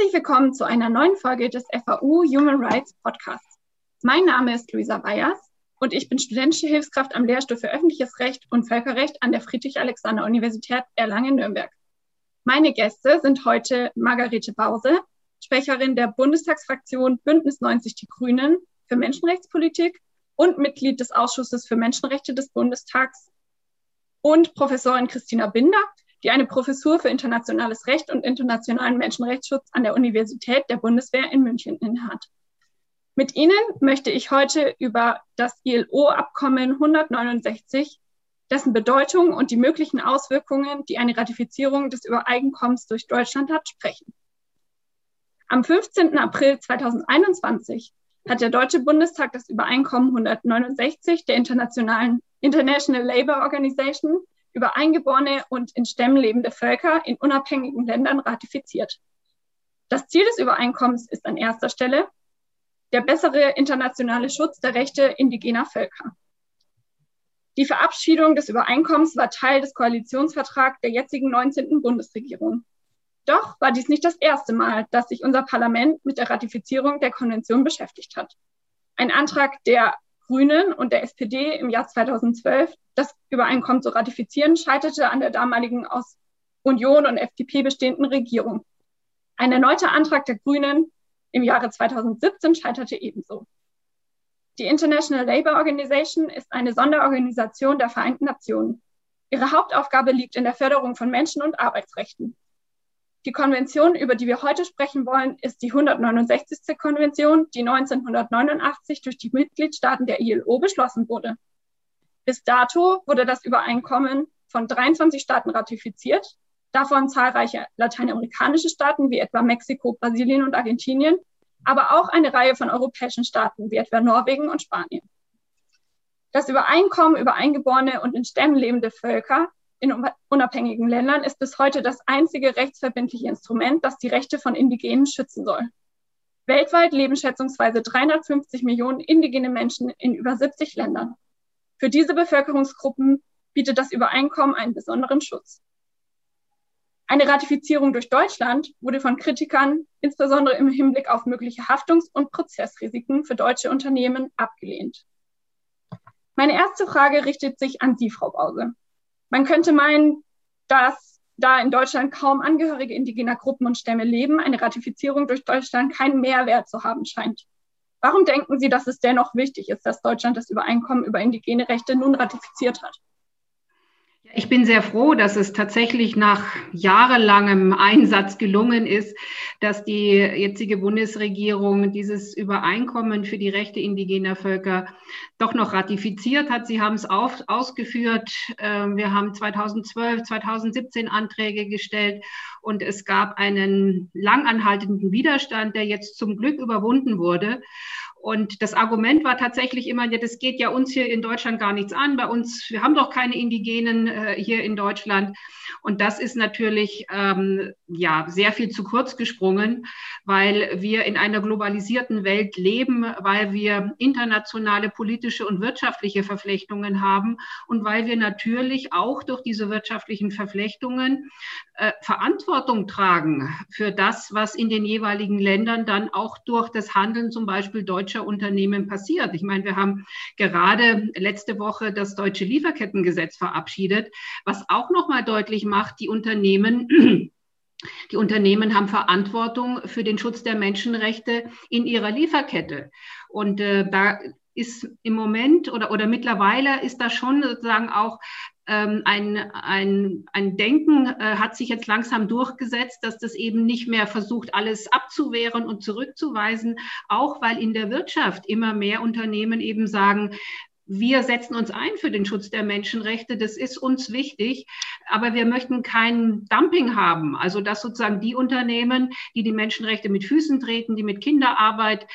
Herzlich willkommen zu einer neuen Folge des FAU Human Rights Podcasts. Mein Name ist Luisa Bayers und ich bin studentische Hilfskraft am Lehrstuhl für öffentliches Recht und Völkerrecht an der Friedrich-Alexander-Universität Erlangen-Nürnberg. Meine Gäste sind heute Margarete Bause, Sprecherin der Bundestagsfraktion Bündnis 90 Die Grünen für Menschenrechtspolitik und Mitglied des Ausschusses für Menschenrechte des Bundestags und Professorin Christina Binder, die eine Professur für internationales Recht und internationalen Menschenrechtsschutz an der Universität der Bundeswehr in München innehat. Mit Ihnen möchte ich heute über das ILO-Abkommen 169, dessen Bedeutung und die möglichen Auswirkungen, die eine Ratifizierung des Übereinkommens durch Deutschland hat, sprechen. Am 15. April 2021 hat der Deutsche Bundestag das Übereinkommen 169 der Internationalen International Labour Organization über eingeborene und in Stämmen lebende Völker in unabhängigen Ländern ratifiziert. Das Ziel des Übereinkommens ist an erster Stelle der bessere internationale Schutz der Rechte indigener Völker. Die Verabschiedung des Übereinkommens war Teil des Koalitionsvertrags der jetzigen 19. Bundesregierung. Doch war dies nicht das erste Mal, dass sich unser Parlament mit der Ratifizierung der Konvention beschäftigt hat. Ein Antrag der Grünen und der SPD im Jahr 2012 das Übereinkommen zu ratifizieren, scheiterte an der damaligen aus Union und FDP bestehenden Regierung. Ein erneuter Antrag der Grünen im Jahre 2017 scheiterte ebenso. Die International Labour Organization ist eine Sonderorganisation der Vereinten Nationen. Ihre Hauptaufgabe liegt in der Förderung von Menschen- und Arbeitsrechten. Die Konvention, über die wir heute sprechen wollen, ist die 169. Konvention, die 1989 durch die Mitgliedstaaten der ILO beschlossen wurde. Bis dato wurde das Übereinkommen von 23 Staaten ratifiziert, davon zahlreiche lateinamerikanische Staaten wie etwa Mexiko, Brasilien und Argentinien, aber auch eine Reihe von europäischen Staaten wie etwa Norwegen und Spanien. Das Übereinkommen über eingeborene und in Stämmen lebende Völker in unabhängigen Ländern ist bis heute das einzige rechtsverbindliche Instrument, das die Rechte von Indigenen schützen soll. Weltweit leben schätzungsweise 350 Millionen indigene Menschen in über 70 Ländern. Für diese Bevölkerungsgruppen bietet das Übereinkommen einen besonderen Schutz. Eine Ratifizierung durch Deutschland wurde von Kritikern, insbesondere im Hinblick auf mögliche Haftungs- und Prozessrisiken für deutsche Unternehmen, abgelehnt. Meine erste Frage richtet sich an Sie, Frau Bause. Man könnte meinen, dass da in Deutschland kaum Angehörige indigener Gruppen und Stämme leben, eine Ratifizierung durch Deutschland keinen Mehrwert zu haben scheint. Warum denken Sie, dass es dennoch wichtig ist, dass Deutschland das Übereinkommen über indigene Rechte nun ratifiziert hat? Ich bin sehr froh, dass es tatsächlich nach jahrelangem Einsatz gelungen ist, dass die jetzige Bundesregierung dieses Übereinkommen für die Rechte indigener Völker doch noch ratifiziert hat. Sie haben es auf, ausgeführt. Ähm, wir haben 2012, 2017 Anträge gestellt und es gab einen langanhaltenden Widerstand, der jetzt zum Glück überwunden wurde. Und das Argument war tatsächlich immer, ja, das geht ja uns hier in Deutschland gar nichts an. Bei uns, wir haben doch keine Indigenen äh, hier in Deutschland. Und das ist natürlich ähm, ja sehr viel zu kurz gesprungen, weil wir in einer globalisierten Welt leben, weil wir internationale politische und wirtschaftliche Verflechtungen haben und weil wir natürlich auch durch diese wirtschaftlichen Verflechtungen äh, Verantwortung tragen für das, was in den jeweiligen Ländern dann auch durch das Handeln zum Beispiel deutscher Unternehmen passiert. Ich meine, wir haben gerade letzte Woche das deutsche Lieferkettengesetz verabschiedet, was auch noch mal deutlich macht, die Unternehmen die Unternehmen haben Verantwortung für den Schutz der Menschenrechte in ihrer Lieferkette. Und äh, da ist im Moment oder, oder mittlerweile ist da schon sozusagen auch ähm, ein, ein, ein Denken äh, hat sich jetzt langsam durchgesetzt, dass das eben nicht mehr versucht, alles abzuwehren und zurückzuweisen, auch weil in der Wirtschaft immer mehr Unternehmen eben sagen, wir setzen uns ein für den Schutz der Menschenrechte. Das ist uns wichtig. Aber wir möchten kein Dumping haben. Also, dass sozusagen die Unternehmen, die die Menschenrechte mit Füßen treten, die mit Kinderarbeit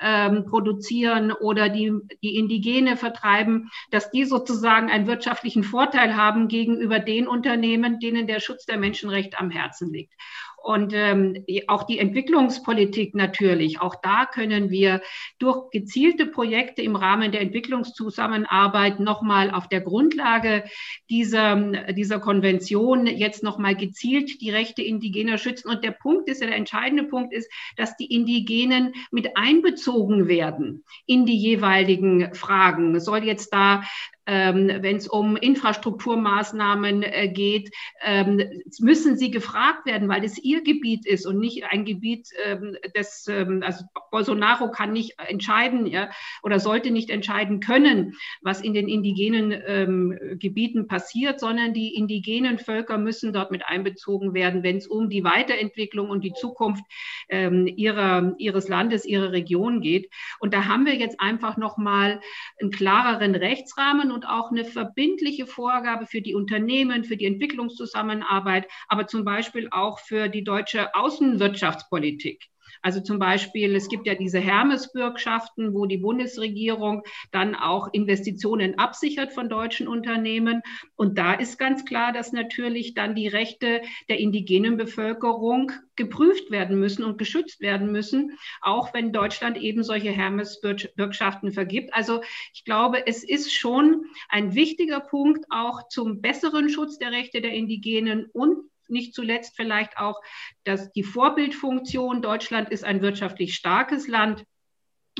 ähm, produzieren oder die, die Indigene vertreiben, dass die sozusagen einen wirtschaftlichen Vorteil haben gegenüber den Unternehmen, denen der Schutz der Menschenrechte am Herzen liegt. Und ähm, auch die Entwicklungspolitik natürlich, auch da können wir durch gezielte Projekte im Rahmen der Entwicklungszusammenarbeit nochmal auf der Grundlage dieser, dieser Konvention jetzt nochmal gezielt die Rechte Indigener schützen. Und der Punkt ist, der entscheidende Punkt ist, dass die Indigenen mit einbezogen werden in die jeweiligen Fragen. Soll jetzt da wenn es um Infrastrukturmaßnahmen äh, geht, ähm, müssen sie gefragt werden, weil es ihr Gebiet ist und nicht ein Gebiet ähm, ähm, also Bolsonaro kann nicht entscheiden ja, oder sollte nicht entscheiden können, was in den indigenen ähm, Gebieten passiert, sondern die indigenen Völker müssen dort mit einbezogen werden, wenn es um die Weiterentwicklung und die Zukunft ähm, ihrer, ihres Landes, ihrer Region geht. Und da haben wir jetzt einfach nochmal einen klareren Rechtsrahmen und und auch eine verbindliche Vorgabe für die Unternehmen, für die Entwicklungszusammenarbeit, aber zum Beispiel auch für die deutsche Außenwirtschaftspolitik. Also zum Beispiel, es gibt ja diese Hermes-Bürgschaften, wo die Bundesregierung dann auch Investitionen absichert von deutschen Unternehmen. Und da ist ganz klar, dass natürlich dann die Rechte der indigenen Bevölkerung geprüft werden müssen und geschützt werden müssen, auch wenn Deutschland eben solche Hermes-Bürgschaften vergibt. Also ich glaube, es ist schon ein wichtiger Punkt auch zum besseren Schutz der Rechte der Indigenen und nicht zuletzt vielleicht auch dass die Vorbildfunktion. Deutschland ist ein wirtschaftlich starkes Land.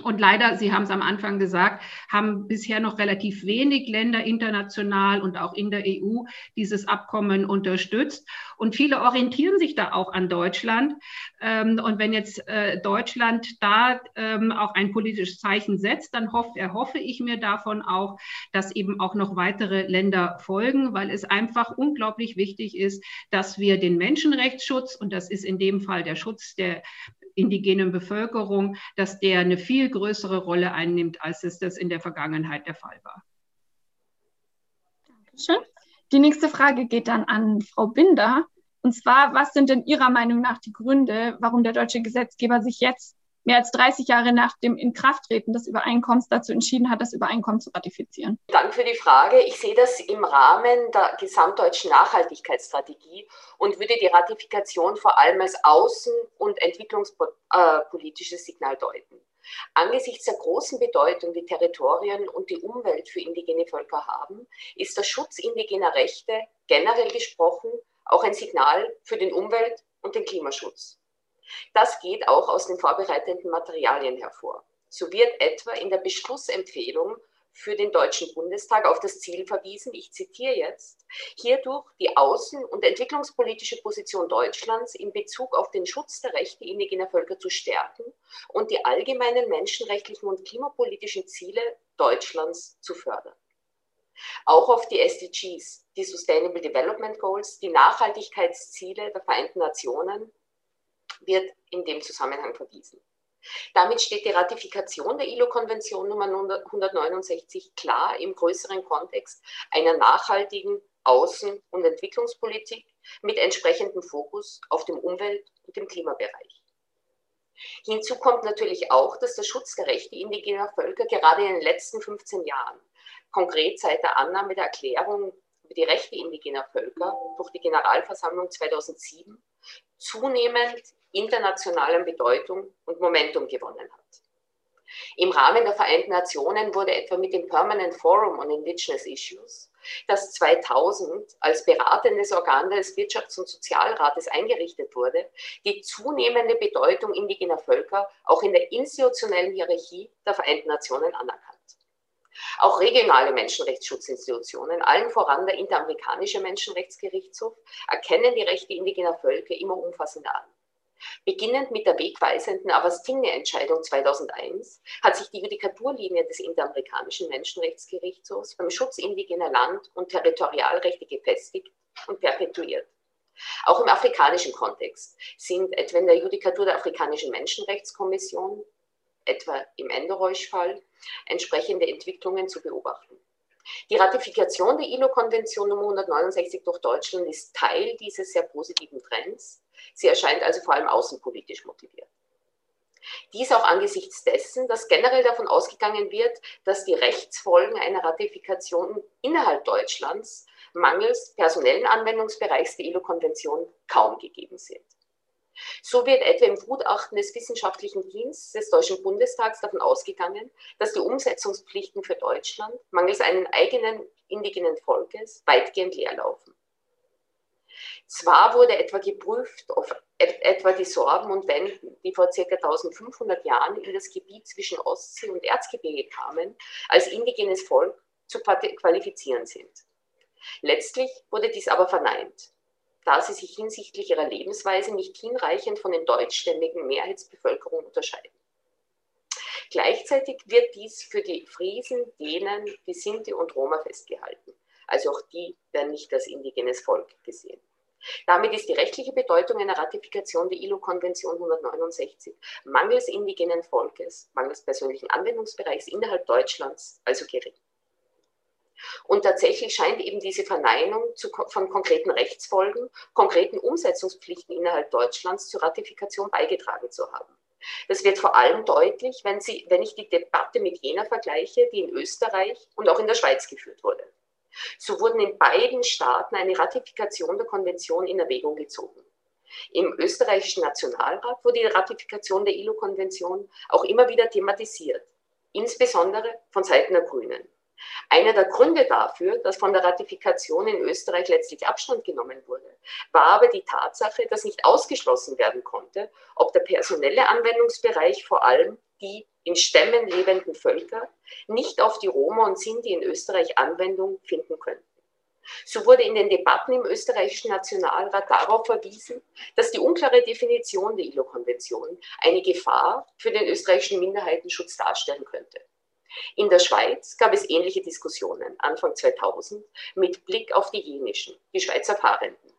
Und leider, Sie haben es am Anfang gesagt, haben bisher noch relativ wenig Länder international und auch in der EU dieses Abkommen unterstützt. Und viele orientieren sich da auch an Deutschland. Ähm, und wenn jetzt äh, Deutschland da ähm, auch ein politisches Zeichen setzt, dann erhoffe ich mir davon auch, dass eben auch noch weitere Länder folgen, weil es einfach unglaublich wichtig ist, dass wir den Menschenrechtsschutz, und das ist in dem Fall der Schutz der indigenen Bevölkerung, dass der eine viel größere Rolle einnimmt, als es das in der Vergangenheit der Fall war. Dankeschön. Die nächste Frage geht dann an Frau Binder. Und zwar, was sind denn Ihrer Meinung nach die Gründe, warum der deutsche Gesetzgeber sich jetzt mehr als 30 Jahre nach dem Inkrafttreten des Übereinkommens dazu entschieden hat, das Übereinkommen zu ratifizieren? Danke für die Frage. Ich sehe das im Rahmen der gesamtdeutschen Nachhaltigkeitsstrategie und würde die Ratifikation vor allem als außen- und entwicklungspolitisches Signal deuten. Angesichts der großen Bedeutung, die Territorien und die Umwelt für indigene Völker haben, ist der Schutz indigener Rechte generell gesprochen auch ein Signal für den Umwelt- und den Klimaschutz. Das geht auch aus den vorbereitenden Materialien hervor. So wird etwa in der Beschlussempfehlung für den Deutschen Bundestag auf das Ziel verwiesen, ich zitiere jetzt, hierdurch die außen- und entwicklungspolitische Position Deutschlands in Bezug auf den Schutz der Rechte indigener Völker zu stärken und die allgemeinen menschenrechtlichen und klimapolitischen Ziele Deutschlands zu fördern. Auch auf die SDGs, die Sustainable Development Goals, die Nachhaltigkeitsziele der Vereinten Nationen, wird in dem Zusammenhang verwiesen. Damit steht die Ratifikation der ILO-Konvention Nummer 169 klar im größeren Kontext einer nachhaltigen Außen- und Entwicklungspolitik mit entsprechendem Fokus auf dem Umwelt- und dem Klimabereich. Hinzu kommt natürlich auch, dass der Schutz der Rechte indigener Völker gerade in den letzten 15 Jahren, konkret seit der Annahme der Erklärung über die Rechte indigener Völker durch die Generalversammlung 2007, zunehmend internationalen Bedeutung und Momentum gewonnen hat. Im Rahmen der Vereinten Nationen wurde etwa mit dem Permanent Forum on Indigenous Issues, das 2000 als beratendes Organ des Wirtschafts- und Sozialrates eingerichtet wurde, die zunehmende Bedeutung indigener Völker auch in der institutionellen Hierarchie der Vereinten Nationen anerkannt. Auch regionale Menschenrechtsschutzinstitutionen, allen voran der Interamerikanische Menschenrechtsgerichtshof, erkennen die Rechte indigener Völker immer umfassender an. Beginnend mit der wegweisenden Avastinge-Entscheidung 2001 hat sich die Judikaturlinie des Interamerikanischen Menschenrechtsgerichtshofs beim Schutz indigener Land- und Territorialrechte gefestigt und perpetuiert. Auch im afrikanischen Kontext sind etwa in der Judikatur der Afrikanischen Menschenrechtskommission, etwa im Enderoisch-Fall, entsprechende Entwicklungen zu beobachten. Die Ratifikation der ILO-Konvention Nummer 169 durch Deutschland ist Teil dieses sehr positiven Trends. Sie erscheint also vor allem außenpolitisch motiviert. Dies auch angesichts dessen, dass generell davon ausgegangen wird, dass die Rechtsfolgen einer Ratifikation innerhalb Deutschlands mangels personellen Anwendungsbereichs der ILO-Konvention kaum gegeben sind. So wird etwa im Gutachten des Wissenschaftlichen Dienstes des Deutschen Bundestags davon ausgegangen, dass die Umsetzungspflichten für Deutschland mangels eines eigenen indigenen Volkes weitgehend leerlaufen. Zwar wurde etwa geprüft, ob etwa die Sorben und Wenden, die vor ca. 1500 Jahren in das Gebiet zwischen Ostsee und Erzgebirge kamen, als indigenes Volk zu qualifizieren sind. Letztlich wurde dies aber verneint, da sie sich hinsichtlich ihrer Lebensweise nicht hinreichend von den deutschstämmigen Mehrheitsbevölkerung unterscheiden. Gleichzeitig wird dies für die Friesen, Dänen, die Sinti und Roma festgehalten. Also auch die werden nicht als indigenes Volk gesehen. Damit ist die rechtliche Bedeutung einer Ratifikation der ILO-Konvention 169 mangels indigenen Volkes, mangels persönlichen Anwendungsbereichs innerhalb Deutschlands also gering. Und tatsächlich scheint eben diese Verneinung zu, von konkreten Rechtsfolgen, konkreten Umsetzungspflichten innerhalb Deutschlands zur Ratifikation beigetragen zu haben. Das wird vor allem deutlich, wenn, Sie, wenn ich die Debatte mit jener vergleiche, die in Österreich und auch in der Schweiz geführt wurde. So wurden in beiden Staaten eine Ratifikation der Konvention in Erwägung gezogen. Im österreichischen Nationalrat wurde die Ratifikation der ILO-Konvention auch immer wieder thematisiert, insbesondere von Seiten der Grünen. Einer der Gründe dafür, dass von der Ratifikation in Österreich letztlich Abstand genommen wurde, war aber die Tatsache, dass nicht ausgeschlossen werden konnte, ob der personelle Anwendungsbereich vor allem die in Stämmen lebenden Völker nicht auf die Roma und Sinti in Österreich Anwendung finden könnten. So wurde in den Debatten im österreichischen Nationalrat darauf verwiesen, dass die unklare Definition der ILO-Konvention eine Gefahr für den österreichischen Minderheitenschutz darstellen könnte. In der Schweiz gab es ähnliche Diskussionen Anfang 2000 mit Blick auf die jenischen, die Schweizer Fahrenden.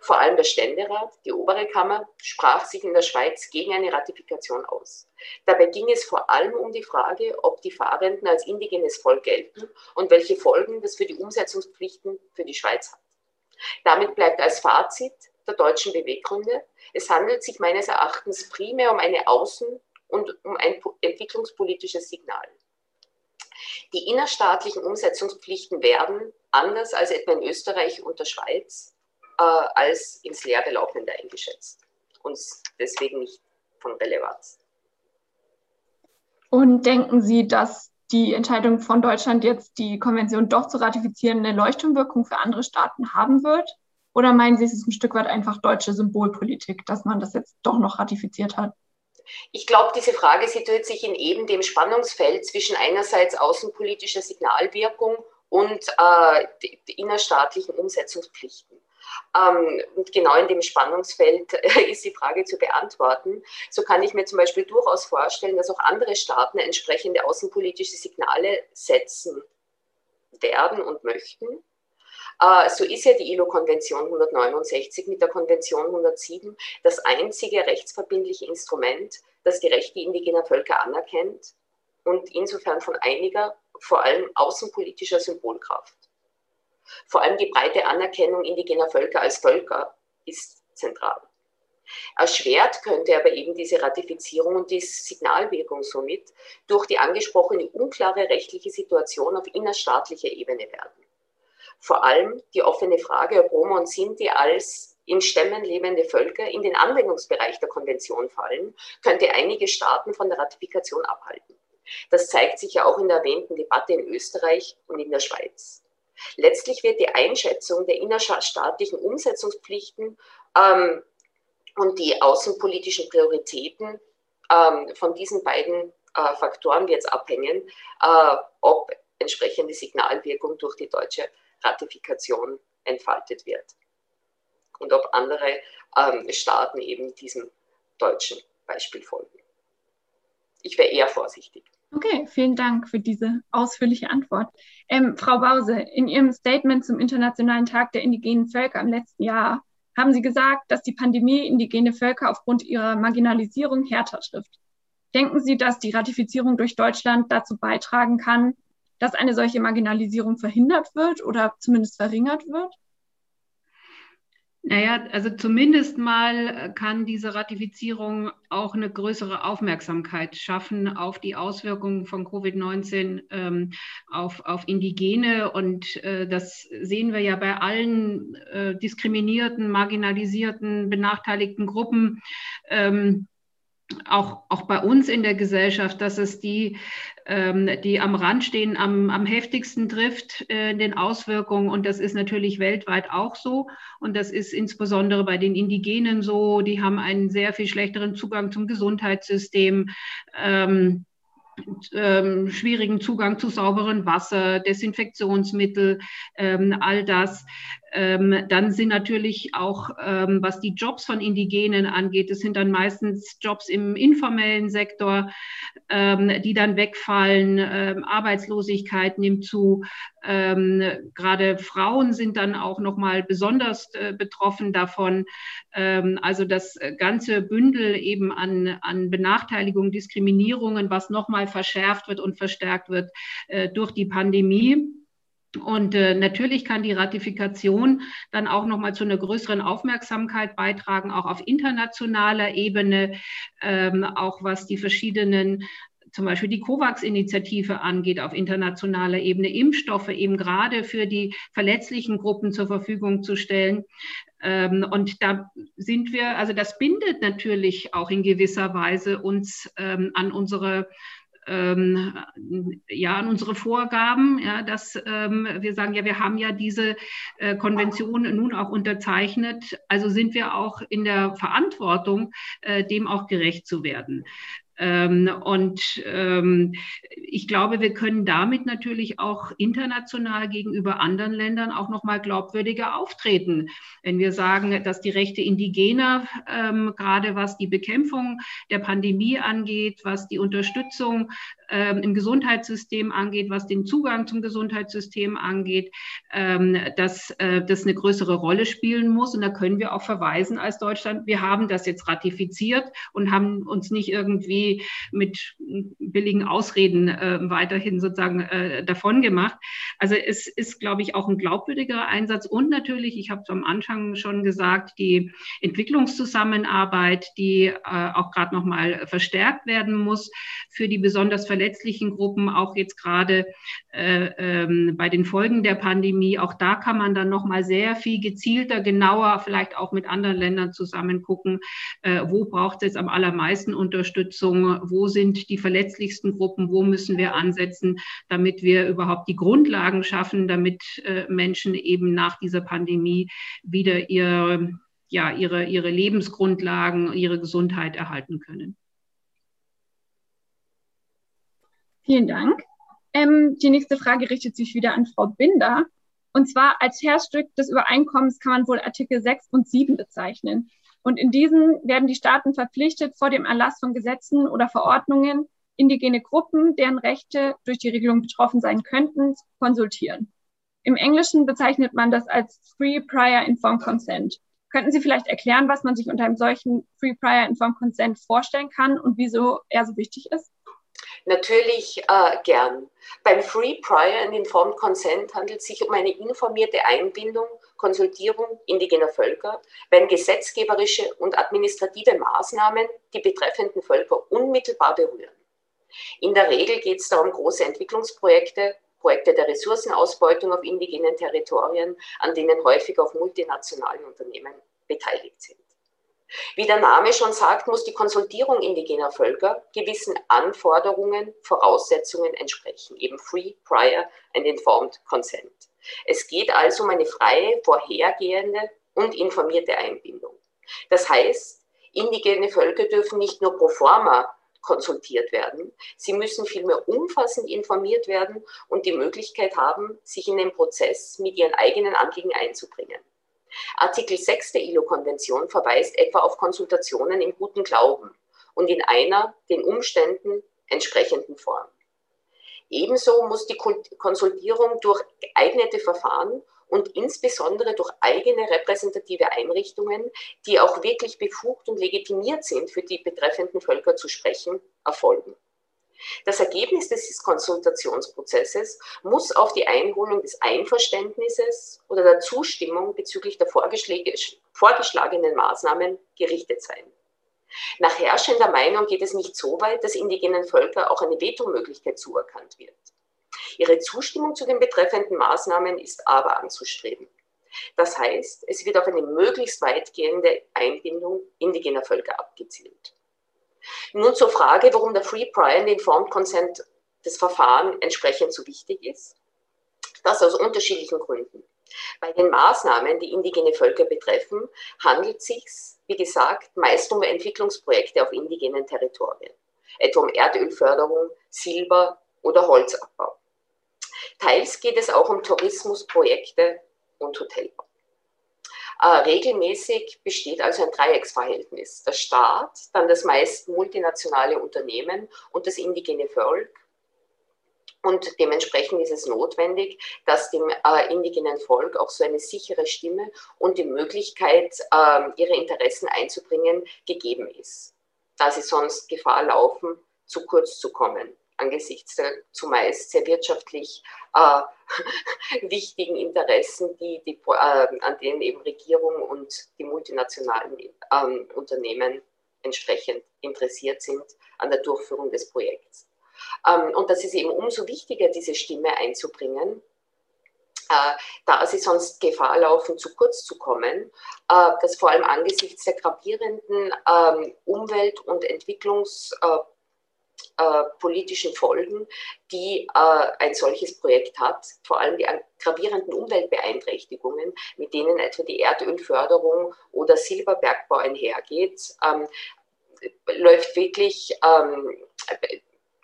Vor allem der Ständerat, die obere Kammer, sprach sich in der Schweiz gegen eine Ratifikation aus. Dabei ging es vor allem um die Frage, ob die Fahrenden als indigenes Volk gelten und welche Folgen das für die Umsetzungspflichten für die Schweiz hat. Damit bleibt als Fazit der deutschen Beweggründe, es handelt sich meines Erachtens primär um eine Außen- und um ein entwicklungspolitisches Signal. Die innerstaatlichen Umsetzungspflichten werden, anders als etwa in Österreich und der Schweiz, äh, als ins Leere laufende eingeschätzt und deswegen nicht von Relevanz. Und denken Sie, dass die Entscheidung von Deutschland jetzt die Konvention doch zu ratifizieren eine Leuchtturmwirkung für andere Staaten haben wird? Oder meinen Sie, es ist ein Stück weit einfach deutsche Symbolpolitik, dass man das jetzt doch noch ratifiziert hat? Ich glaube, diese Frage situiert sich in eben dem Spannungsfeld zwischen einerseits außenpolitischer Signalwirkung und äh, innerstaatlichen Umsetzungspflichten. Ähm, und genau in dem Spannungsfeld äh, ist die Frage zu beantworten. So kann ich mir zum Beispiel durchaus vorstellen, dass auch andere Staaten entsprechende außenpolitische Signale setzen werden und möchten. Äh, so ist ja die ILO-Konvention 169 mit der Konvention 107 das einzige rechtsverbindliche Instrument, das die Rechte indigener Völker anerkennt und insofern von einiger, vor allem außenpolitischer Symbolkraft. Vor allem die breite Anerkennung indigener Völker als Völker ist zentral. Erschwert könnte aber eben diese Ratifizierung und die Signalwirkung somit durch die angesprochene unklare rechtliche Situation auf innerstaatlicher Ebene werden. Vor allem die offene Frage, ob Roma und Sinti als in Stämmen lebende Völker in den Anwendungsbereich der Konvention fallen, könnte einige Staaten von der Ratifikation abhalten. Das zeigt sich ja auch in der erwähnten Debatte in Österreich und in der Schweiz. Letztlich wird die Einschätzung der innerstaatlichen Umsetzungspflichten ähm, und die außenpolitischen Prioritäten ähm, von diesen beiden äh, Faktoren jetzt abhängen, äh, ob entsprechende Signalwirkung durch die deutsche Ratifikation entfaltet wird und ob andere ähm, Staaten eben diesem deutschen Beispiel folgen. Ich wäre eher vorsichtig. Okay, vielen Dank für diese ausführliche Antwort. Ähm, Frau Bause, in Ihrem Statement zum Internationalen Tag der indigenen Völker im letzten Jahr haben Sie gesagt, dass die Pandemie indigene Völker aufgrund ihrer Marginalisierung härter trifft. Denken Sie, dass die Ratifizierung durch Deutschland dazu beitragen kann, dass eine solche Marginalisierung verhindert wird oder zumindest verringert wird? Naja, also zumindest mal kann diese Ratifizierung auch eine größere Aufmerksamkeit schaffen auf die Auswirkungen von Covid-19 ähm, auf, auf Indigene. Und äh, das sehen wir ja bei allen äh, diskriminierten, marginalisierten, benachteiligten Gruppen. Ähm, auch, auch bei uns in der Gesellschaft, dass es die, ähm, die am Rand stehen, am, am heftigsten trifft äh, in den Auswirkungen. Und das ist natürlich weltweit auch so. Und das ist insbesondere bei den Indigenen so. Die haben einen sehr viel schlechteren Zugang zum Gesundheitssystem. Ähm, ähm, schwierigen Zugang zu sauberem Wasser, Desinfektionsmittel, ähm, all das. Ähm, dann sind natürlich auch, ähm, was die Jobs von Indigenen angeht, das sind dann meistens Jobs im informellen Sektor, ähm, die dann wegfallen. Arbeitslosigkeit nimmt zu. Gerade Frauen sind dann auch noch mal besonders äh, betroffen davon. Also das ganze Bündel eben an, an Benachteiligung, Diskriminierungen, was noch mal verschärft wird und verstärkt wird äh, durch die Pandemie. Und äh, natürlich kann die Ratifikation dann auch nochmal zu einer größeren Aufmerksamkeit beitragen, auch auf internationaler Ebene, ähm, auch was die verschiedenen zum Beispiel die COVAX-Initiative angeht auf internationaler Ebene, Impfstoffe eben gerade für die verletzlichen Gruppen zur Verfügung zu stellen. Ähm, und da sind wir, also das bindet natürlich auch in gewisser Weise uns ähm, an unsere ähm, ja, an unsere Vorgaben, ja, dass ähm, wir sagen, ja, wir haben ja diese äh, Konvention nun auch unterzeichnet, also sind wir auch in der Verantwortung, äh, dem auch gerecht zu werden. Ähm, und ähm, ich glaube, wir können damit natürlich auch international gegenüber anderen Ländern auch nochmal glaubwürdiger auftreten. Wenn wir sagen, dass die Rechte Indigener, ähm, gerade was die Bekämpfung der Pandemie angeht, was die Unterstützung ähm, im Gesundheitssystem angeht, was den Zugang zum Gesundheitssystem angeht, ähm, dass äh, das eine größere Rolle spielen muss. Und da können wir auch verweisen als Deutschland, wir haben das jetzt ratifiziert und haben uns nicht irgendwie mit billigen Ausreden äh, weiterhin sozusagen äh, davon gemacht. Also es ist, glaube ich, auch ein glaubwürdigerer Einsatz und natürlich, ich habe es am Anfang schon gesagt, die Entwicklungszusammenarbeit, die äh, auch gerade noch mal verstärkt werden muss für die besonders verletzlichen Gruppen, auch jetzt gerade äh, ähm, bei den Folgen der Pandemie. Auch da kann man dann noch mal sehr viel gezielter, genauer, vielleicht auch mit anderen Ländern zusammen gucken, äh, wo braucht es am allermeisten Unterstützung, wo sind die verletzlichsten Gruppen, wo müssen wir ansetzen, damit wir überhaupt die Grundlagen schaffen, damit äh, Menschen eben nach dieser Pandemie wieder ihre ja, ihre, ihre Lebensgrundlagen, ihre Gesundheit erhalten können. Vielen Dank. Ähm, die nächste Frage richtet sich wieder an Frau Binder. Und zwar als Herzstück des Übereinkommens kann man wohl Artikel 6 und 7 bezeichnen. Und in diesen werden die Staaten verpflichtet, vor dem Erlass von Gesetzen oder Verordnungen indigene Gruppen, deren Rechte durch die Regelung betroffen sein könnten, zu konsultieren. Im Englischen bezeichnet man das als Free Prior Informed Consent. Könnten Sie vielleicht erklären, was man sich unter einem solchen Free Prior Informed Consent vorstellen kann und wieso er so wichtig ist? Natürlich äh, gern. Beim Free Prior and Informed Consent handelt es sich um eine informierte Einbindung, Konsultierung indigener Völker, wenn gesetzgeberische und administrative Maßnahmen die betreffenden Völker unmittelbar berühren. In der Regel geht es darum, große Entwicklungsprojekte, Projekte der Ressourcenausbeutung auf indigenen Territorien, an denen häufig auch multinationale Unternehmen beteiligt sind. Wie der Name schon sagt, muss die Konsultierung indigener Völker gewissen Anforderungen, Voraussetzungen entsprechen, eben Free, Prior and Informed Consent. Es geht also um eine freie, vorhergehende und informierte Einbindung. Das heißt, indigene Völker dürfen nicht nur pro forma konsultiert werden, sie müssen vielmehr umfassend informiert werden und die Möglichkeit haben, sich in den Prozess mit ihren eigenen Anliegen einzubringen. Artikel 6 der ILO-Konvention verweist etwa auf Konsultationen im guten Glauben und in einer den Umständen entsprechenden Form. Ebenso muss die Konsultierung durch geeignete Verfahren und insbesondere durch eigene repräsentative Einrichtungen, die auch wirklich befugt und legitimiert sind, für die betreffenden Völker zu sprechen, erfolgen. Das Ergebnis des Konsultationsprozesses muss auf die Einholung des Einverständnisses oder der Zustimmung bezüglich der vorgeschlagenen Maßnahmen gerichtet sein. Nach herrschender Meinung geht es nicht so weit, dass indigenen Völkern auch eine Vetomöglichkeit zuerkannt wird. Ihre Zustimmung zu den betreffenden Maßnahmen ist aber anzustreben. Das heißt, es wird auf eine möglichst weitgehende Einbindung indigener Völker abgezielt. Nun zur Frage, warum der Free Prior and Informed Consent des Verfahren entsprechend so wichtig ist. Das aus unterschiedlichen Gründen. Bei den Maßnahmen, die indigene Völker betreffen, handelt es sich, wie gesagt, meist um Entwicklungsprojekte auf indigenen Territorien, etwa um Erdölförderung, Silber- oder Holzabbau. Teils geht es auch um Tourismusprojekte und Hotelbau. Äh, regelmäßig besteht also ein Dreiecksverhältnis. Der Staat, dann das meist multinationale Unternehmen und das indigene Volk. Und dementsprechend ist es notwendig, dass dem äh, indigenen Volk auch so eine sichere Stimme und die Möglichkeit, äh, ihre Interessen einzubringen, gegeben ist, da sie sonst Gefahr laufen, zu kurz zu kommen angesichts der zumeist sehr wirtschaftlich äh, wichtigen Interessen, die, die äh, an denen eben Regierung und die multinationalen äh, Unternehmen entsprechend interessiert sind an der Durchführung des Projekts. Ähm, und das ist eben umso wichtiger, diese Stimme einzubringen, äh, da sie sonst Gefahr laufen, zu kurz zu kommen, äh, dass vor allem angesichts der gravierenden ähm, Umwelt- und Entwicklungspolitik äh, politischen Folgen, die äh, ein solches Projekt hat, vor allem die gravierenden Umweltbeeinträchtigungen, mit denen etwa die Erdölförderung oder Silberbergbau einhergeht, ähm, läuft wirklich ähm,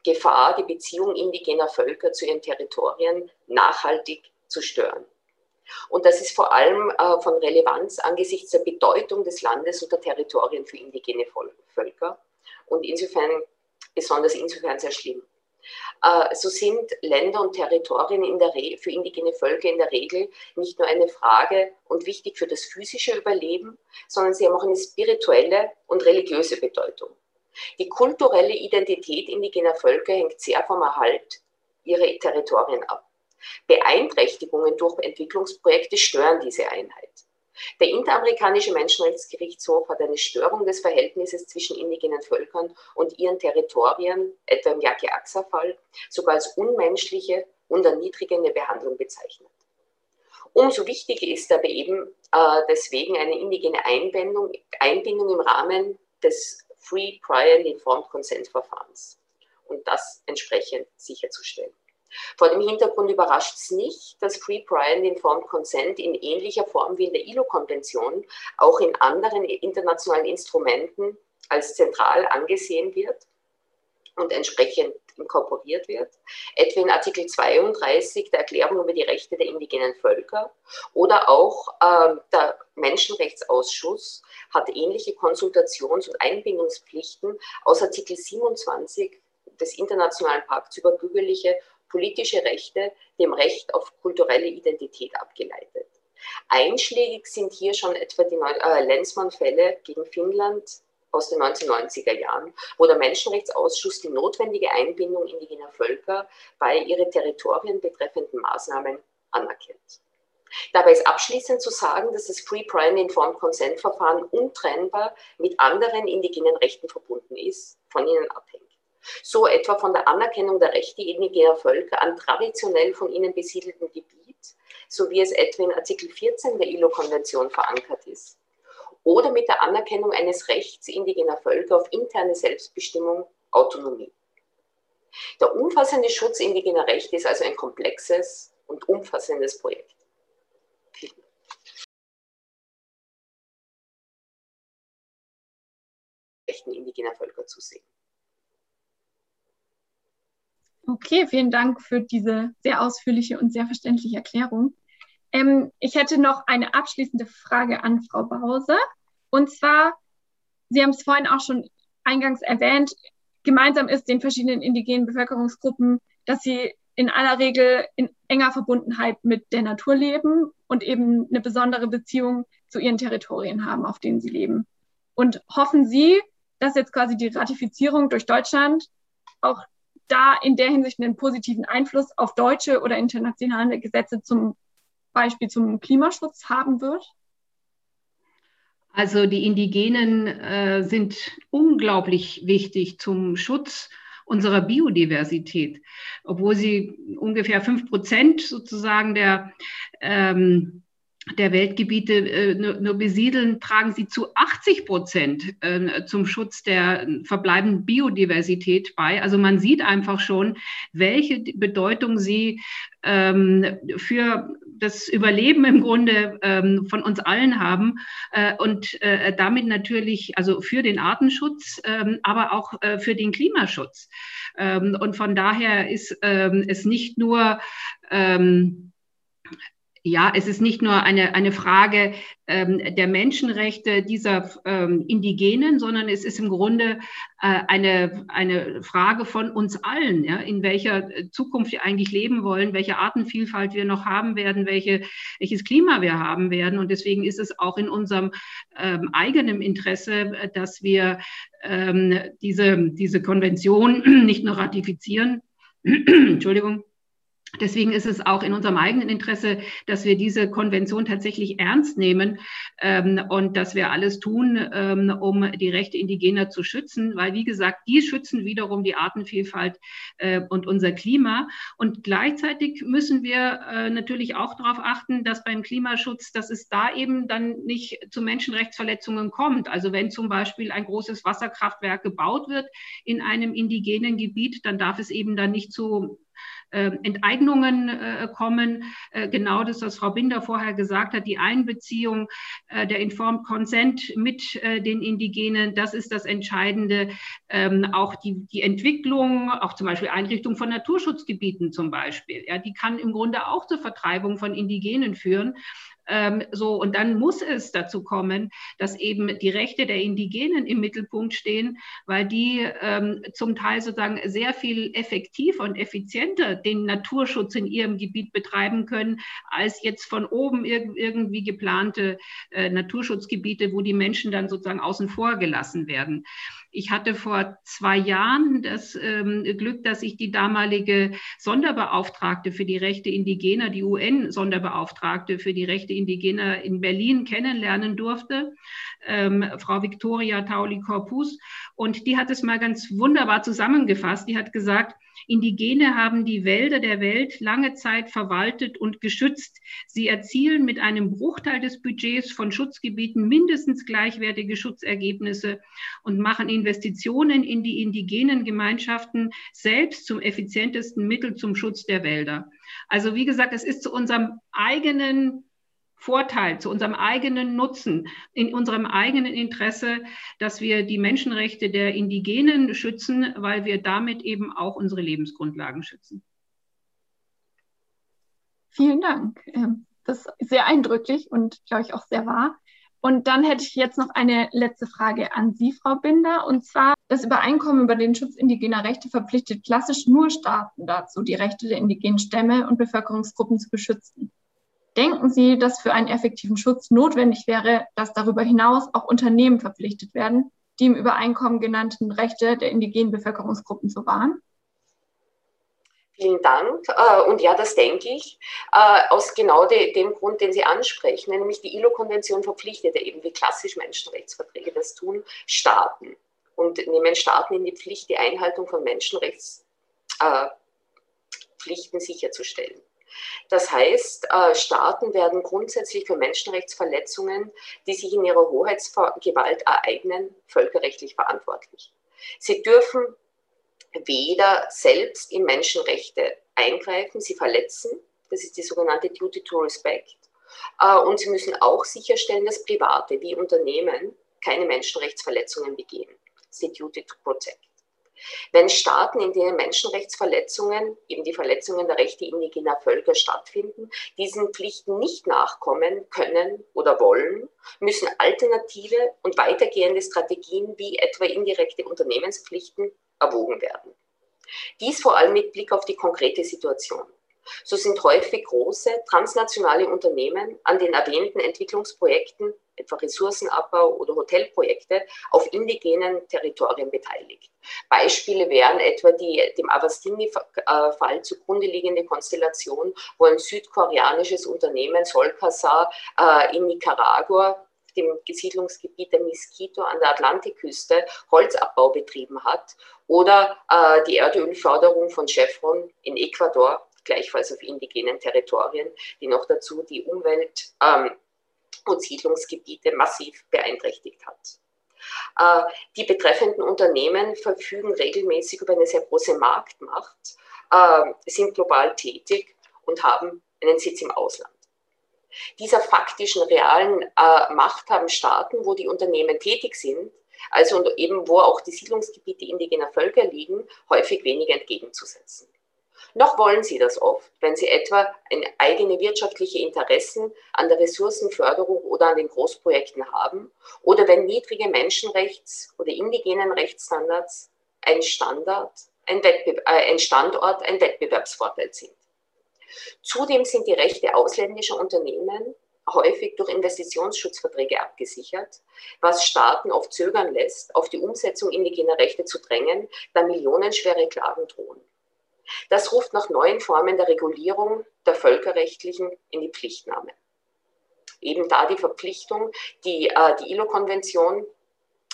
Gefahr, die Beziehung indigener Völker zu ihren Territorien nachhaltig zu stören. Und das ist vor allem äh, von Relevanz angesichts der Bedeutung des Landes und der Territorien für indigene Völker. Und insofern besonders insofern sehr schlimm. Äh, so sind Länder und Territorien in der für indigene Völker in der Regel nicht nur eine Frage und wichtig für das physische Überleben, sondern sie haben auch eine spirituelle und religiöse Bedeutung. Die kulturelle Identität indigener Völker hängt sehr vom Erhalt ihrer Territorien ab. Beeinträchtigungen durch Entwicklungsprojekte stören diese Einheit. Der Interamerikanische Menschenrechtsgerichtshof hat eine Störung des Verhältnisses zwischen indigenen Völkern und ihren Territorien, etwa im Yaki-Axa-Fall, sogar als unmenschliche und erniedrigende Behandlung bezeichnet. Umso wichtiger ist aber eben äh, deswegen eine indigene Einbindung, Einbindung im Rahmen des Free, Prior Informed Consent Verfahrens und das entsprechend sicherzustellen. Vor dem Hintergrund überrascht es nicht, dass Free, Prior Informed Consent in ähnlicher Form wie in der ILO-Konvention auch in anderen internationalen Instrumenten als zentral angesehen wird und entsprechend inkorporiert wird, etwa in Artikel 32 der Erklärung über die Rechte der indigenen Völker oder auch äh, der Menschenrechtsausschuss hat ähnliche Konsultations- und Einbindungspflichten aus Artikel 27 des Internationalen Pakts über bürgerliche politische Rechte dem Recht auf kulturelle Identität abgeleitet. Einschlägig sind hier schon etwa die äh, Lenzmann-Fälle gegen Finnland aus den 1990er Jahren, wo der Menschenrechtsausschuss die notwendige Einbindung indigener Völker bei ihre Territorien betreffenden Maßnahmen anerkennt. Dabei ist abschließend zu sagen, dass das Free and Informed Consent Verfahren untrennbar mit anderen indigenen Rechten verbunden ist, von ihnen abhängt so etwa von der Anerkennung der Rechte indigener Völker an traditionell von ihnen besiedeltem Gebiet, so wie es etwa in Artikel 14 der ILO-Konvention verankert ist, oder mit der Anerkennung eines Rechts indigener Völker auf interne Selbstbestimmung, Autonomie. Der umfassende Schutz indigener Rechte ist also ein komplexes und umfassendes Projekt. Vielen Dank. Rechten indigener Völker zu sehen. Okay, vielen Dank für diese sehr ausführliche und sehr verständliche Erklärung. Ähm, ich hätte noch eine abschließende Frage an Frau Bause. Und zwar, Sie haben es vorhin auch schon eingangs erwähnt, gemeinsam ist den verschiedenen indigenen Bevölkerungsgruppen, dass sie in aller Regel in enger Verbundenheit mit der Natur leben und eben eine besondere Beziehung zu ihren Territorien haben, auf denen sie leben. Und hoffen Sie, dass jetzt quasi die Ratifizierung durch Deutschland auch da in der Hinsicht einen positiven Einfluss auf deutsche oder internationale Gesetze zum Beispiel zum Klimaschutz haben wird? Also die Indigenen äh, sind unglaublich wichtig zum Schutz unserer Biodiversität, obwohl sie ungefähr fünf Prozent sozusagen der ähm, der Weltgebiete äh, nur, nur, besiedeln, tragen sie zu 80 Prozent äh, zum Schutz der verbleibenden Biodiversität bei. Also man sieht einfach schon, welche Bedeutung sie ähm, für das Überleben im Grunde ähm, von uns allen haben äh, und äh, damit natürlich also für den Artenschutz, ähm, aber auch äh, für den Klimaschutz. Ähm, und von daher ist ähm, es nicht nur ähm, ja, es ist nicht nur eine, eine Frage ähm, der Menschenrechte dieser ähm, Indigenen, sondern es ist im Grunde äh, eine, eine Frage von uns allen, ja, in welcher Zukunft wir eigentlich leben wollen, welche Artenvielfalt wir noch haben werden, welche, welches Klima wir haben werden. Und deswegen ist es auch in unserem ähm, eigenen Interesse, dass wir ähm, diese, diese Konvention nicht nur ratifizieren, Entschuldigung, Deswegen ist es auch in unserem eigenen Interesse, dass wir diese Konvention tatsächlich ernst nehmen ähm, und dass wir alles tun, ähm, um die Rechte Indigener zu schützen, weil, wie gesagt, die schützen wiederum die Artenvielfalt äh, und unser Klima. Und gleichzeitig müssen wir äh, natürlich auch darauf achten, dass beim Klimaschutz, dass es da eben dann nicht zu Menschenrechtsverletzungen kommt. Also wenn zum Beispiel ein großes Wasserkraftwerk gebaut wird in einem indigenen Gebiet, dann darf es eben dann nicht zu Enteignungen äh, kommen. Äh, genau das, was Frau Binder vorher gesagt hat, die Einbeziehung der Informed Consent mit den Indigenen, das ist das Entscheidende. Ähm, auch die, die Entwicklung, auch zum Beispiel Einrichtung von Naturschutzgebieten zum Beispiel, ja, die kann im Grunde auch zur Vertreibung von Indigenen führen. Ähm, so, und dann muss es dazu kommen, dass eben die Rechte der Indigenen im Mittelpunkt stehen, weil die ähm, zum Teil sozusagen sehr viel effektiver und effizienter den Naturschutz in ihrem Gebiet betreiben können, als jetzt von oben irg irgendwie geplante äh, Naturschutzgebiete, wo die Menschen dann sozusagen außen vor gelassen werden. Ich hatte vor zwei Jahren das ähm, Glück, dass ich die damalige Sonderbeauftragte für die Rechte Indigener, die UN-Sonderbeauftragte für die Rechte Indigener in Berlin kennenlernen durfte, ähm, Frau Victoria Tauli-Corpus. Und die hat es mal ganz wunderbar zusammengefasst. Die hat gesagt, Indigene haben die Wälder der Welt lange Zeit verwaltet und geschützt. Sie erzielen mit einem Bruchteil des Budgets von Schutzgebieten mindestens gleichwertige Schutzergebnisse und machen Investitionen in die indigenen Gemeinschaften selbst zum effizientesten Mittel zum Schutz der Wälder. Also wie gesagt, es ist zu unserem eigenen Vorteil, zu unserem eigenen Nutzen, in unserem eigenen Interesse, dass wir die Menschenrechte der Indigenen schützen, weil wir damit eben auch unsere Lebensgrundlagen schützen. Vielen Dank. Ähm, das ist sehr eindrücklich und, glaube ich, auch sehr wahr. Und dann hätte ich jetzt noch eine letzte Frage an Sie, Frau Binder. Und zwar, das Übereinkommen über den Schutz indigener Rechte verpflichtet klassisch nur Staaten dazu, die Rechte der indigenen Stämme und Bevölkerungsgruppen zu beschützen. Denken Sie, dass für einen effektiven Schutz notwendig wäre, dass darüber hinaus auch Unternehmen verpflichtet werden, die im Übereinkommen genannten Rechte der indigenen Bevölkerungsgruppen zu wahren? Vielen Dank. Äh, und ja, das denke ich, äh, aus genau dem Grund, den Sie ansprechen, nämlich die ILO-Konvention verpflichtet eben, wie klassisch Menschenrechtsverträge das tun, Staaten und nehmen Staaten in die Pflicht, die Einhaltung von Menschenrechtspflichten äh, sicherzustellen. Das heißt, äh, Staaten werden grundsätzlich für Menschenrechtsverletzungen, die sich in ihrer Hoheitsgewalt ereignen, völkerrechtlich verantwortlich. Sie dürfen weder selbst in Menschenrechte eingreifen, sie verletzen, das ist die sogenannte Duty to Respect, äh, und sie müssen auch sicherstellen, dass Private wie Unternehmen keine Menschenrechtsverletzungen begehen. Das die Duty to Protect. Wenn Staaten, in denen Menschenrechtsverletzungen, eben die Verletzungen der Rechte indigener Völker stattfinden, diesen Pflichten nicht nachkommen können oder wollen, müssen alternative und weitergehende Strategien wie etwa indirekte Unternehmenspflichten erwogen werden. Dies vor allem mit Blick auf die konkrete Situation. So sind häufig große transnationale Unternehmen an den erwähnten Entwicklungsprojekten, etwa Ressourcenabbau oder Hotelprojekte, auf indigenen Territorien beteiligt. Beispiele wären etwa die dem Avastini-Fall zugrunde liegende Konstellation, wo ein südkoreanisches Unternehmen Solkasar äh, in Nicaragua dem Siedlungsgebiet der Miskito an der Atlantikküste Holzabbau betrieben hat oder äh, die Erdölförderung von Chevron in Ecuador, gleichfalls auf indigenen Territorien, die noch dazu die Umwelt ähm, und Siedlungsgebiete massiv beeinträchtigt hat. Äh, die betreffenden Unternehmen verfügen regelmäßig über eine sehr große Marktmacht, äh, sind global tätig und haben einen Sitz im Ausland dieser faktischen, realen äh, Macht haben Staaten, wo die Unternehmen tätig sind, also eben wo auch die Siedlungsgebiete indigener Völker liegen, häufig weniger entgegenzusetzen. Noch wollen sie das oft, wenn sie etwa eigene wirtschaftliche Interessen an der Ressourcenförderung oder an den Großprojekten haben oder wenn niedrige Menschenrechts- oder indigenen Rechtsstandards ein Standard, ein, äh, ein Standort, ein Wettbewerbsvorteil sind. Zudem sind die Rechte ausländischer Unternehmen häufig durch Investitionsschutzverträge abgesichert, was Staaten oft zögern lässt, auf die Umsetzung indigener Rechte zu drängen, da millionenschwere Klagen drohen. Das ruft nach neuen Formen der Regulierung der völkerrechtlichen in die Pflichtnahme. Eben da die Verpflichtung, die, äh, die ILO-Konvention,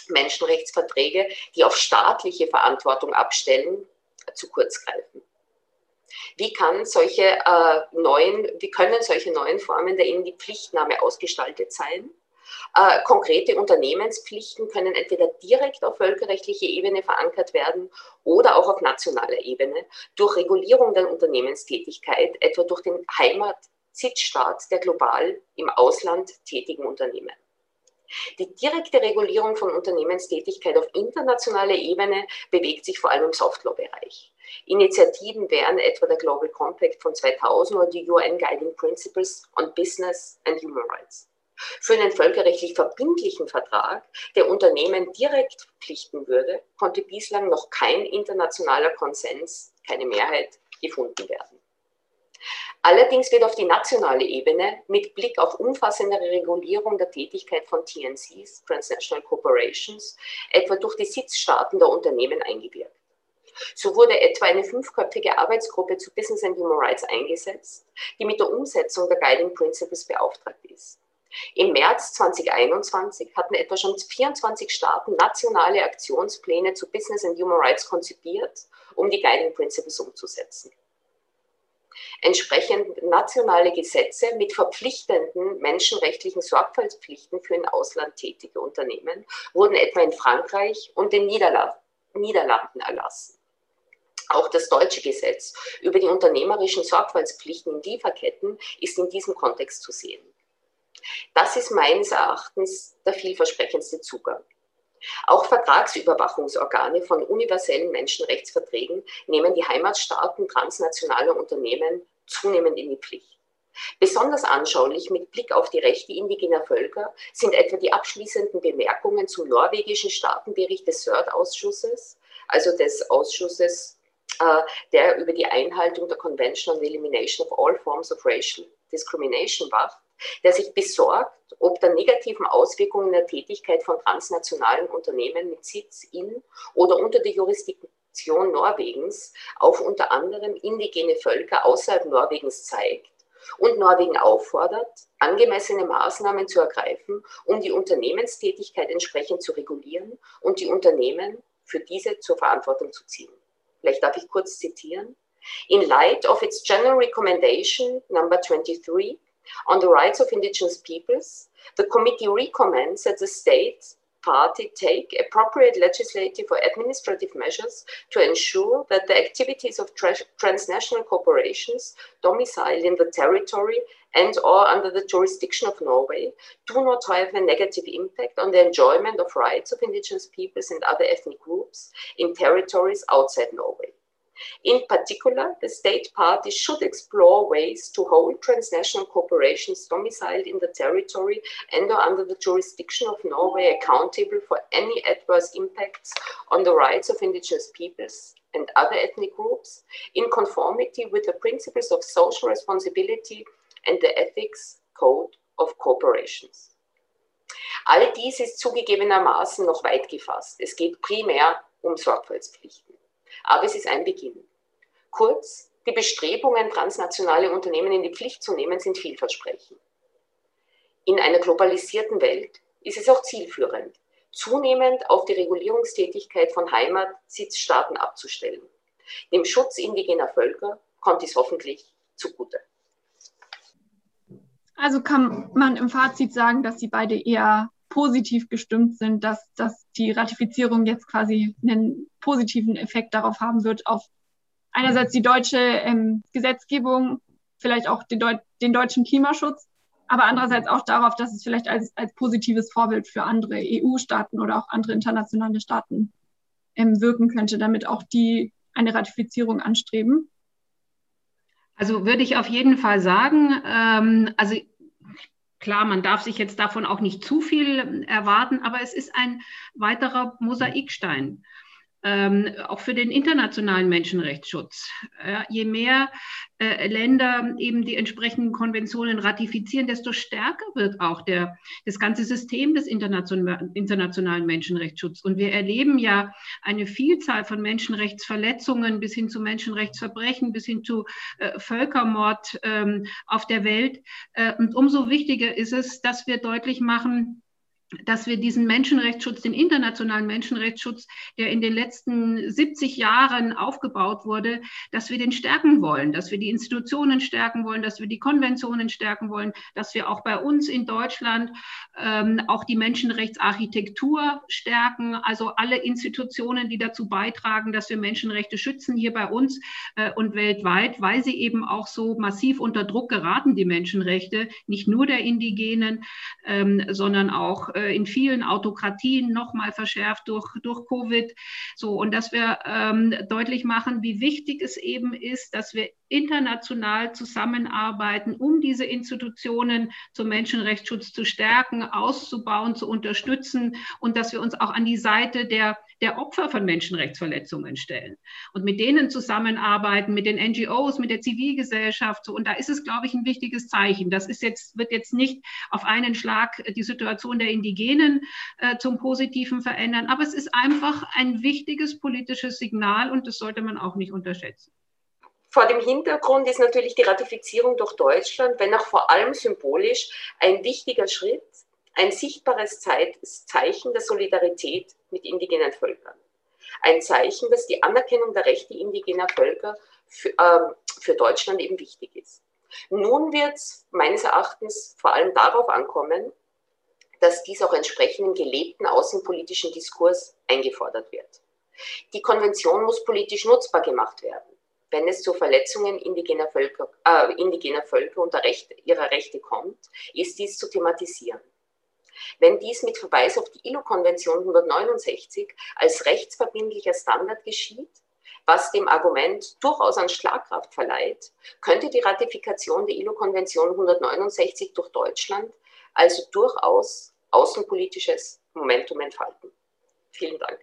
Menschenrechtsverträge, die auf staatliche Verantwortung abstellen, zu kurz greifen. Wie, kann solche, äh, neuen, wie können solche neuen Formen der in die Pflichtnahme ausgestaltet sein? Äh, konkrete Unternehmenspflichten können entweder direkt auf völkerrechtlicher Ebene verankert werden oder auch auf nationaler Ebene durch Regulierung der Unternehmenstätigkeit, etwa durch den Heimatsitzstaat der global im Ausland tätigen Unternehmen. Die direkte Regulierung von Unternehmenstätigkeit auf internationaler Ebene bewegt sich vor allem im Softlaw-Bereich. Initiativen wären etwa der Global Compact von 2000 oder die UN Guiding Principles on Business and Human Rights. Für einen völkerrechtlich verbindlichen Vertrag, der Unternehmen direkt verpflichten würde, konnte bislang noch kein internationaler Konsens, keine Mehrheit gefunden werden. Allerdings wird auf die nationale Ebene mit Blick auf umfassendere Regulierung der Tätigkeit von TNCs, Transnational Corporations, etwa durch die Sitzstaaten der Unternehmen eingewirkt. So wurde etwa eine fünfköpfige Arbeitsgruppe zu Business and Human Rights eingesetzt, die mit der Umsetzung der Guiding Principles beauftragt ist. Im März 2021 hatten etwa schon 24 Staaten nationale Aktionspläne zu Business and Human Rights konzipiert, um die Guiding Principles umzusetzen. Entsprechend nationale Gesetze mit verpflichtenden menschenrechtlichen Sorgfaltspflichten für in Ausland tätige Unternehmen wurden etwa in Frankreich und den Niederlanden erlassen. Auch das deutsche Gesetz über die unternehmerischen Sorgfaltspflichten in Lieferketten ist in diesem Kontext zu sehen. Das ist meines Erachtens der vielversprechendste Zugang. Auch Vertragsüberwachungsorgane von universellen Menschenrechtsverträgen nehmen die Heimatstaaten transnationaler Unternehmen zunehmend in die Pflicht. Besonders anschaulich mit Blick auf die Rechte indigener Völker sind etwa die abschließenden Bemerkungen zum norwegischen Staatenbericht des CERT-Ausschusses, also des Ausschusses äh, der über die Einhaltung der Convention on the Elimination of All Forms of Racial Discrimination wacht, der sich besorgt, ob der negativen Auswirkungen der Tätigkeit von transnationalen Unternehmen mit Sitz in oder unter der Jurisdiktion Norwegens auf unter anderem indigene Völker außerhalb Norwegens zeigt und Norwegen auffordert, angemessene Maßnahmen zu ergreifen, um die Unternehmenstätigkeit entsprechend zu regulieren und die Unternehmen für diese zur Verantwortung zu ziehen. Vielleicht darf ich kurz zitieren. In light of its general recommendation number 23 on the rights of indigenous peoples, the committee recommends that the state party take appropriate legislative or administrative measures to ensure that the activities of tra transnational corporations domiciled in the territory and or under the jurisdiction of Norway do not have a negative impact on the enjoyment of rights of indigenous peoples and other ethnic groups in territories outside Norway. In particular, the state parties should explore ways to hold transnational corporations domiciled in the territory and or under the jurisdiction of Norway accountable for any adverse impacts on the rights of indigenous peoples and other ethnic groups in conformity with the principles of social responsibility and the ethics code of corporations. All dies ist zugegebenermaßen noch weit gefasst. Es geht primär um Sorgfaltspflichten. Aber es ist ein Beginn. Kurz, die Bestrebungen, transnationale Unternehmen in die Pflicht zu nehmen, sind vielversprechend. In einer globalisierten Welt ist es auch zielführend, zunehmend auf die Regulierungstätigkeit von Heimatsitzstaaten abzustellen. Dem Schutz indigener Völker kommt dies hoffentlich zugute. Also kann man im Fazit sagen, dass Sie beide eher positiv gestimmt sind, dass, dass die Ratifizierung jetzt quasi einen positiven Effekt darauf haben wird, auf einerseits die deutsche ähm, Gesetzgebung, vielleicht auch den, Deu den, deutschen Klimaschutz, aber andererseits auch darauf, dass es vielleicht als, als positives Vorbild für andere EU-Staaten oder auch andere internationale Staaten ähm, wirken könnte, damit auch die eine Ratifizierung anstreben. Also würde ich auf jeden Fall sagen, ähm, also Klar, man darf sich jetzt davon auch nicht zu viel erwarten, aber es ist ein weiterer Mosaikstein ähm, auch für den internationalen Menschenrechtsschutz. Äh, je mehr äh, Länder eben die entsprechenden Konventionen ratifizieren, desto stärker wird auch der, das ganze System des international, internationalen Menschenrechtsschutzes. Und wir erleben ja eine Vielzahl von Menschenrechtsverletzungen bis hin zu Menschenrechtsverbrechen, bis hin zu äh, Völkermord ähm, auf der Welt. Äh, und umso wichtiger ist es, dass wir deutlich machen, dass wir diesen Menschenrechtsschutz, den internationalen Menschenrechtsschutz, der in den letzten 70 Jahren aufgebaut wurde, dass wir den stärken wollen, dass wir die Institutionen stärken wollen, dass wir die Konventionen stärken wollen, dass wir auch bei uns in Deutschland ähm, auch die Menschenrechtsarchitektur stärken, also alle Institutionen, die dazu beitragen, dass wir Menschenrechte schützen hier bei uns äh, und weltweit, weil sie eben auch so massiv unter Druck geraten, die Menschenrechte, nicht nur der Indigenen, ähm, sondern auch äh, in vielen Autokratien nochmal verschärft durch, durch Covid. So, und dass wir ähm, deutlich machen, wie wichtig es eben ist, dass wir international zusammenarbeiten, um diese Institutionen zum Menschenrechtsschutz zu stärken, auszubauen, zu unterstützen und dass wir uns auch an die Seite der der Opfer von Menschenrechtsverletzungen stellen und mit denen zusammenarbeiten, mit den NGOs, mit der Zivilgesellschaft. So. Und da ist es, glaube ich, ein wichtiges Zeichen. Das ist jetzt, wird jetzt nicht auf einen Schlag die Situation der Indigenen äh, zum Positiven verändern, aber es ist einfach ein wichtiges politisches Signal und das sollte man auch nicht unterschätzen. Vor dem Hintergrund ist natürlich die Ratifizierung durch Deutschland, wenn auch vor allem symbolisch, ein wichtiger Schritt ein sichtbares Zeichen der Solidarität mit indigenen Völkern. Ein Zeichen, dass die Anerkennung der Rechte indigener Völker für, äh, für Deutschland eben wichtig ist. Nun wird es meines Erachtens vor allem darauf ankommen, dass dies auch entsprechend im gelebten außenpolitischen Diskurs eingefordert wird. Die Konvention muss politisch nutzbar gemacht werden. Wenn es zu Verletzungen indigener Völker, äh, indigener Völker und Rechte, ihrer Rechte kommt, ist dies zu thematisieren. Wenn dies mit Verweis auf die ILO-Konvention 169 als rechtsverbindlicher Standard geschieht, was dem Argument durchaus an Schlagkraft verleiht, könnte die Ratifikation der ILO-Konvention 169 durch Deutschland also durchaus außenpolitisches Momentum entfalten. Vielen Dank.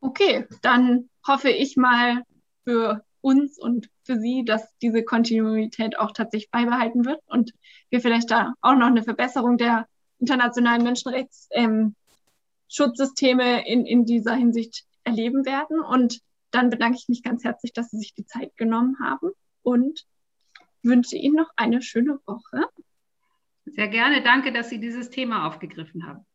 Okay, dann hoffe ich mal für uns und für Sie, dass diese Kontinuität auch tatsächlich beibehalten wird und wir vielleicht da auch noch eine Verbesserung der internationalen Menschenrechtsschutzsysteme ähm, in, in dieser Hinsicht erleben werden. Und dann bedanke ich mich ganz herzlich, dass Sie sich die Zeit genommen haben und wünsche Ihnen noch eine schöne Woche. Sehr gerne. Danke, dass Sie dieses Thema aufgegriffen haben.